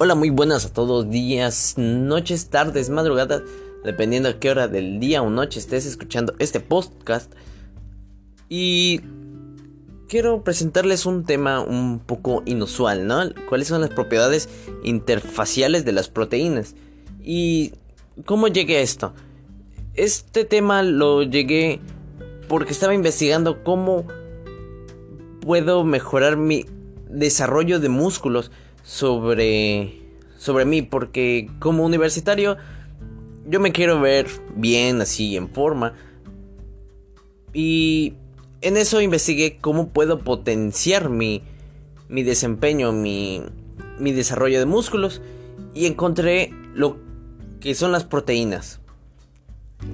Hola, muy buenas a todos, días, noches, tardes, madrugadas, dependiendo a qué hora del día o noche estés escuchando este podcast. Y quiero presentarles un tema un poco inusual, ¿no? ¿Cuáles son las propiedades interfaciales de las proteínas? ¿Y cómo llegué a esto? Este tema lo llegué porque estaba investigando cómo puedo mejorar mi desarrollo de músculos sobre, sobre mí, porque como universitario yo me quiero ver bien, así, en forma. Y en eso investigué cómo puedo potenciar mi, mi desempeño, mi, mi desarrollo de músculos. Y encontré lo que son las proteínas.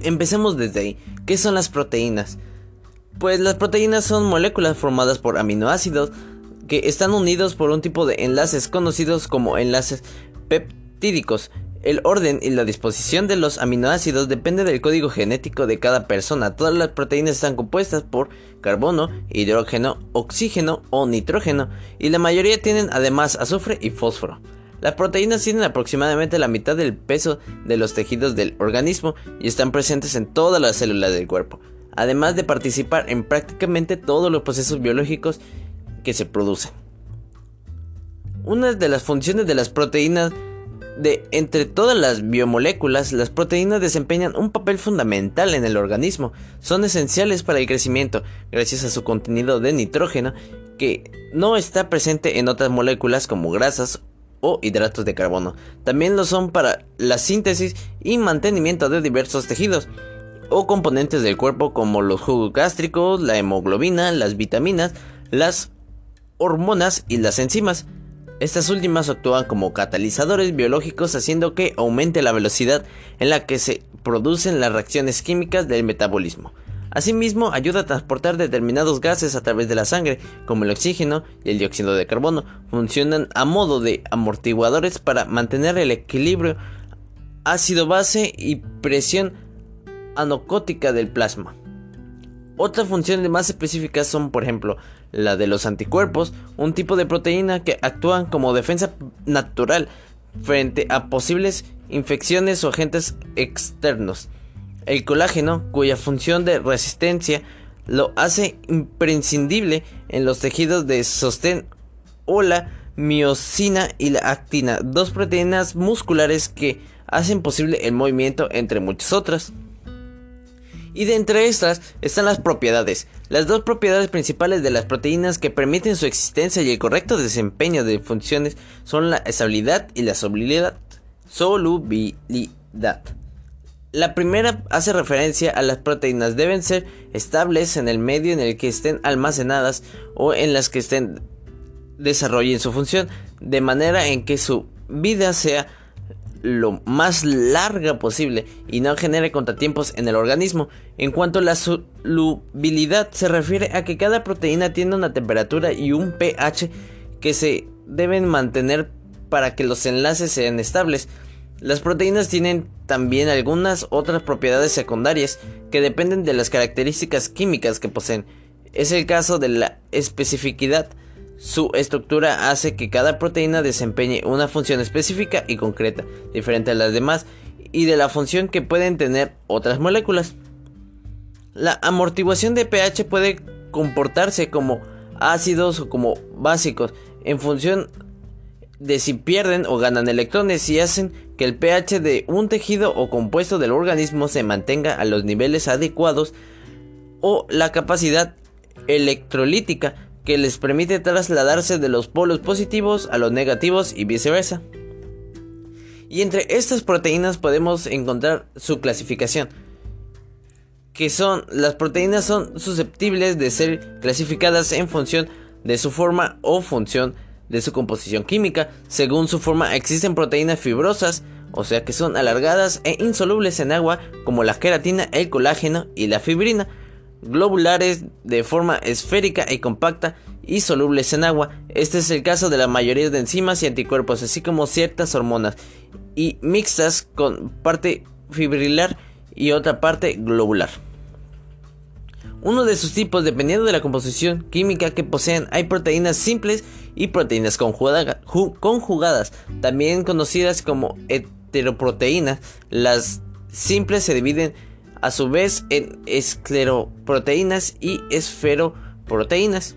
Empecemos desde ahí. ¿Qué son las proteínas? Pues las proteínas son moléculas formadas por aminoácidos que están unidos por un tipo de enlaces conocidos como enlaces peptídicos. El orden y la disposición de los aminoácidos depende del código genético de cada persona. Todas las proteínas están compuestas por carbono, hidrógeno, oxígeno o nitrógeno y la mayoría tienen además azufre y fósforo. Las proteínas tienen aproximadamente la mitad del peso de los tejidos del organismo y están presentes en todas las células del cuerpo, además de participar en prácticamente todos los procesos biológicos que se producen. Una de las funciones de las proteínas de entre todas las biomoléculas, las proteínas desempeñan un papel fundamental en el organismo. Son esenciales para el crecimiento gracias a su contenido de nitrógeno que no está presente en otras moléculas como grasas o hidratos de carbono. También lo son para la síntesis y mantenimiento de diversos tejidos o componentes del cuerpo como los jugos gástricos, la hemoglobina, las vitaminas, las hormonas y las enzimas. Estas últimas actúan como catalizadores biológicos haciendo que aumente la velocidad en la que se producen las reacciones químicas del metabolismo. Asimismo, ayuda a transportar determinados gases a través de la sangre, como el oxígeno y el dióxido de carbono. Funcionan a modo de amortiguadores para mantener el equilibrio ácido-base y presión anocótica del plasma. Otras funciones más específicas son, por ejemplo, la de los anticuerpos, un tipo de proteína que actúan como defensa natural frente a posibles infecciones o agentes externos. El colágeno, cuya función de resistencia lo hace imprescindible en los tejidos de sostén o la miocina y la actina, dos proteínas musculares que hacen posible el movimiento entre muchas otras. Y de entre estas están las propiedades. Las dos propiedades principales de las proteínas que permiten su existencia y el correcto desempeño de funciones son la estabilidad y la solubilidad. Solubilidad. La primera hace referencia a las proteínas deben ser estables en el medio en el que estén almacenadas o en las que estén desarrollen su función, de manera en que su vida sea lo más larga posible y no genere contratiempos en el organismo. En cuanto a la solubilidad se refiere a que cada proteína tiene una temperatura y un pH que se deben mantener para que los enlaces sean estables. Las proteínas tienen también algunas otras propiedades secundarias que dependen de las características químicas que poseen. Es el caso de la especificidad su estructura hace que cada proteína desempeñe una función específica y concreta, diferente a las demás, y de la función que pueden tener otras moléculas. La amortiguación de pH puede comportarse como ácidos o como básicos, en función de si pierden o ganan electrones y hacen que el pH de un tejido o compuesto del organismo se mantenga a los niveles adecuados o la capacidad electrolítica que les permite trasladarse de los polos positivos a los negativos y viceversa. Y entre estas proteínas podemos encontrar su clasificación, que son las proteínas son susceptibles de ser clasificadas en función de su forma o función de su composición química. Según su forma existen proteínas fibrosas, o sea que son alargadas e insolubles en agua, como la queratina, el colágeno y la fibrina globulares de forma esférica y compacta y solubles en agua. Este es el caso de la mayoría de enzimas y anticuerpos, así como ciertas hormonas, y mixtas con parte fibrilar y otra parte globular. uno de sus tipos dependiendo de la composición química que poseen. Hay proteínas simples y proteínas conjugadas, también conocidas como heteroproteínas. Las simples se dividen a su vez en escleroproteínas y esferoproteínas.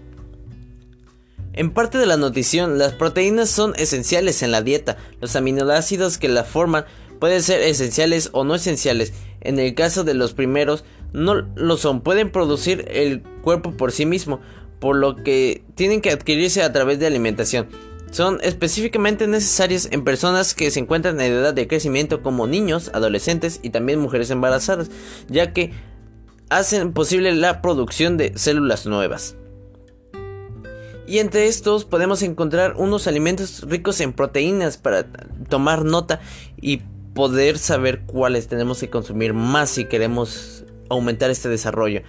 En parte de la nutrición, las proteínas son esenciales en la dieta. Los aminoácidos que la forman pueden ser esenciales o no esenciales. En el caso de los primeros, no lo son, pueden producir el cuerpo por sí mismo, por lo que tienen que adquirirse a través de alimentación. Son específicamente necesarias en personas que se encuentran en edad de crecimiento como niños, adolescentes y también mujeres embarazadas, ya que hacen posible la producción de células nuevas. Y entre estos podemos encontrar unos alimentos ricos en proteínas para tomar nota y poder saber cuáles tenemos que consumir más si queremos aumentar este desarrollo.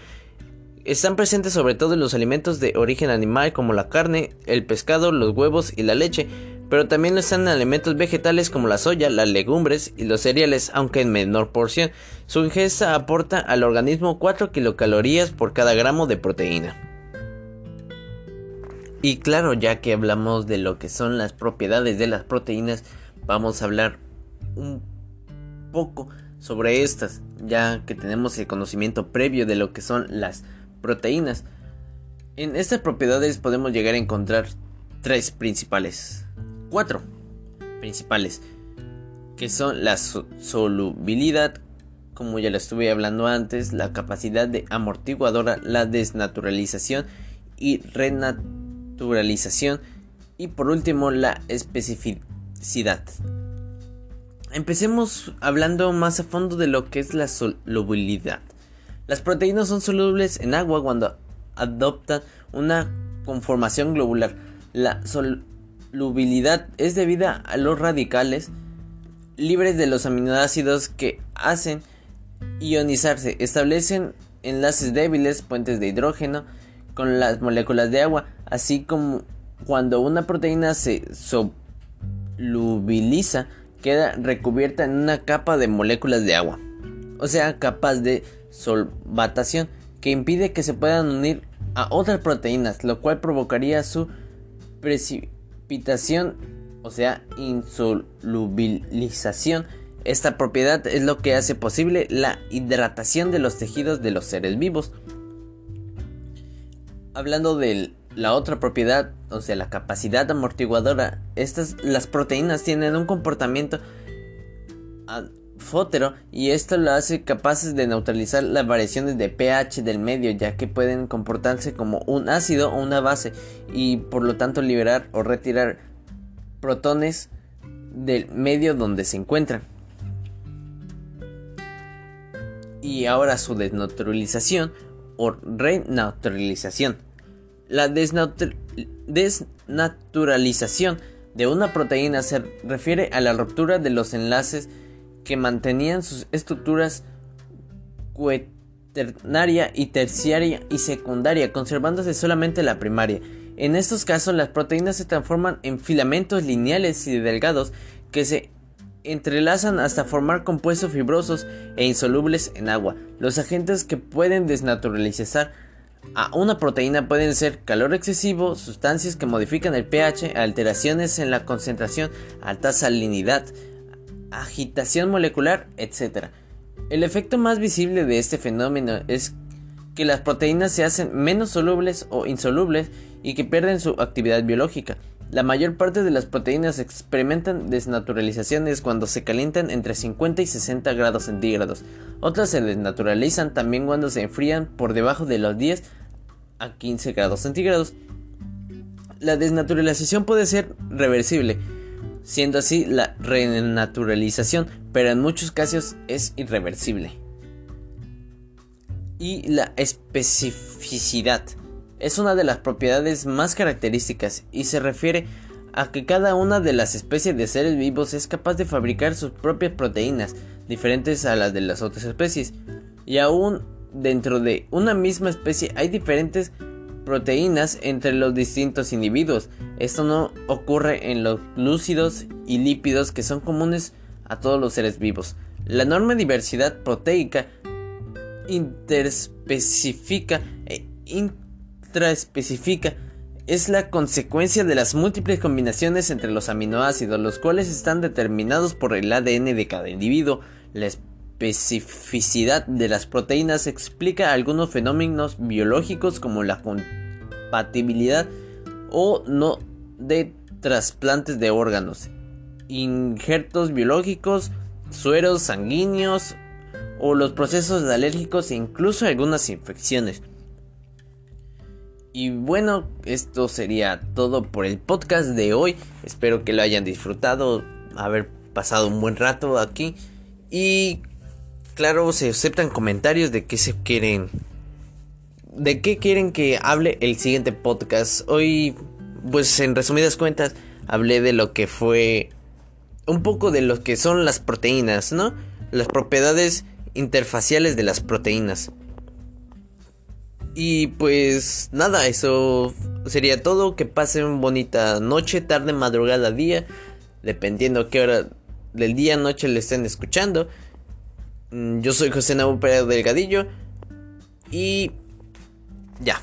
Están presentes sobre todo en los alimentos de origen animal como la carne, el pescado, los huevos y la leche, pero también están en alimentos vegetales como la soya, las legumbres y los cereales, aunque en menor porción. Su ingesta aporta al organismo 4 kilocalorías por cada gramo de proteína. Y claro, ya que hablamos de lo que son las propiedades de las proteínas, vamos a hablar un poco sobre estas, ya que tenemos el conocimiento previo de lo que son las proteínas. En estas propiedades podemos llegar a encontrar tres principales, cuatro principales, que son la solubilidad, como ya lo estuve hablando antes, la capacidad de amortiguadora, la desnaturalización y renaturalización naturalización y por último la especificidad. Empecemos hablando más a fondo de lo que es la solubilidad. Las proteínas son solubles en agua cuando adoptan una conformación globular. La solubilidad es debida a los radicales libres de los aminoácidos que hacen ionizarse. Establecen enlaces débiles, puentes de hidrógeno, con las moléculas de agua, así como cuando una proteína se solubiliza, queda recubierta en una capa de moléculas de agua, o sea, capas de solvatación que impide que se puedan unir a otras proteínas, lo cual provocaría su precipitación, o sea, insolubilización. Esta propiedad es lo que hace posible la hidratación de los tejidos de los seres vivos hablando de la otra propiedad, o sea, la capacidad amortiguadora, estas, las proteínas tienen un comportamiento fótero y esto lo hace capaces de neutralizar las variaciones de pH del medio ya que pueden comportarse como un ácido o una base y por lo tanto liberar o retirar protones del medio donde se encuentran. Y ahora su desnaturalización o renaturalización. La desnaturalización de una proteína se refiere a la ruptura de los enlaces que mantenían sus estructuras cuaternaria y terciaria y secundaria, conservándose solamente la primaria. En estos casos, las proteínas se transforman en filamentos lineales y delgados que se entrelazan hasta formar compuestos fibrosos e insolubles en agua. Los agentes que pueden desnaturalizar a una proteína pueden ser calor excesivo, sustancias que modifican el pH, alteraciones en la concentración, alta salinidad, agitación molecular, etc. El efecto más visible de este fenómeno es que las proteínas se hacen menos solubles o insolubles y que pierden su actividad biológica. La mayor parte de las proteínas experimentan desnaturalizaciones cuando se calientan entre 50 y 60 grados centígrados. Otras se desnaturalizan también cuando se enfrían por debajo de los 10 a 15 grados centígrados. La desnaturalización puede ser reversible, siendo así la renaturalización, pero en muchos casos es irreversible. Y la especificidad es una de las propiedades más características y se refiere a que cada una de las especies de seres vivos es capaz de fabricar sus propias proteínas, diferentes a las de las otras especies. Y aún dentro de una misma especie hay diferentes proteínas entre los distintos individuos. Esto no ocurre en los glúcidos y lípidos que son comunes a todos los seres vivos. La enorme diversidad proteica interespecifica e intraespecifica es la consecuencia de las múltiples combinaciones entre los aminoácidos, los cuales están determinados por el ADN de cada individuo. La especificidad de las proteínas explica algunos fenómenos biológicos como la compatibilidad o no de trasplantes de órganos, injertos biológicos, sueros sanguíneos o los procesos alérgicos e incluso algunas infecciones. Y bueno, esto sería todo por el podcast de hoy. Espero que lo hayan disfrutado, haber pasado un buen rato aquí. Y claro, se aceptan comentarios de qué se quieren. De qué quieren que hable el siguiente podcast. Hoy, pues en resumidas cuentas, hablé de lo que fue. Un poco de lo que son las proteínas, ¿no? Las propiedades interfaciales de las proteínas. Y pues nada, eso sería todo. Que pasen bonita noche, tarde, madrugada, día. Dependiendo qué hora del día, noche le estén escuchando. Mm, yo soy José Nabu Pérez Delgadillo. Y ya.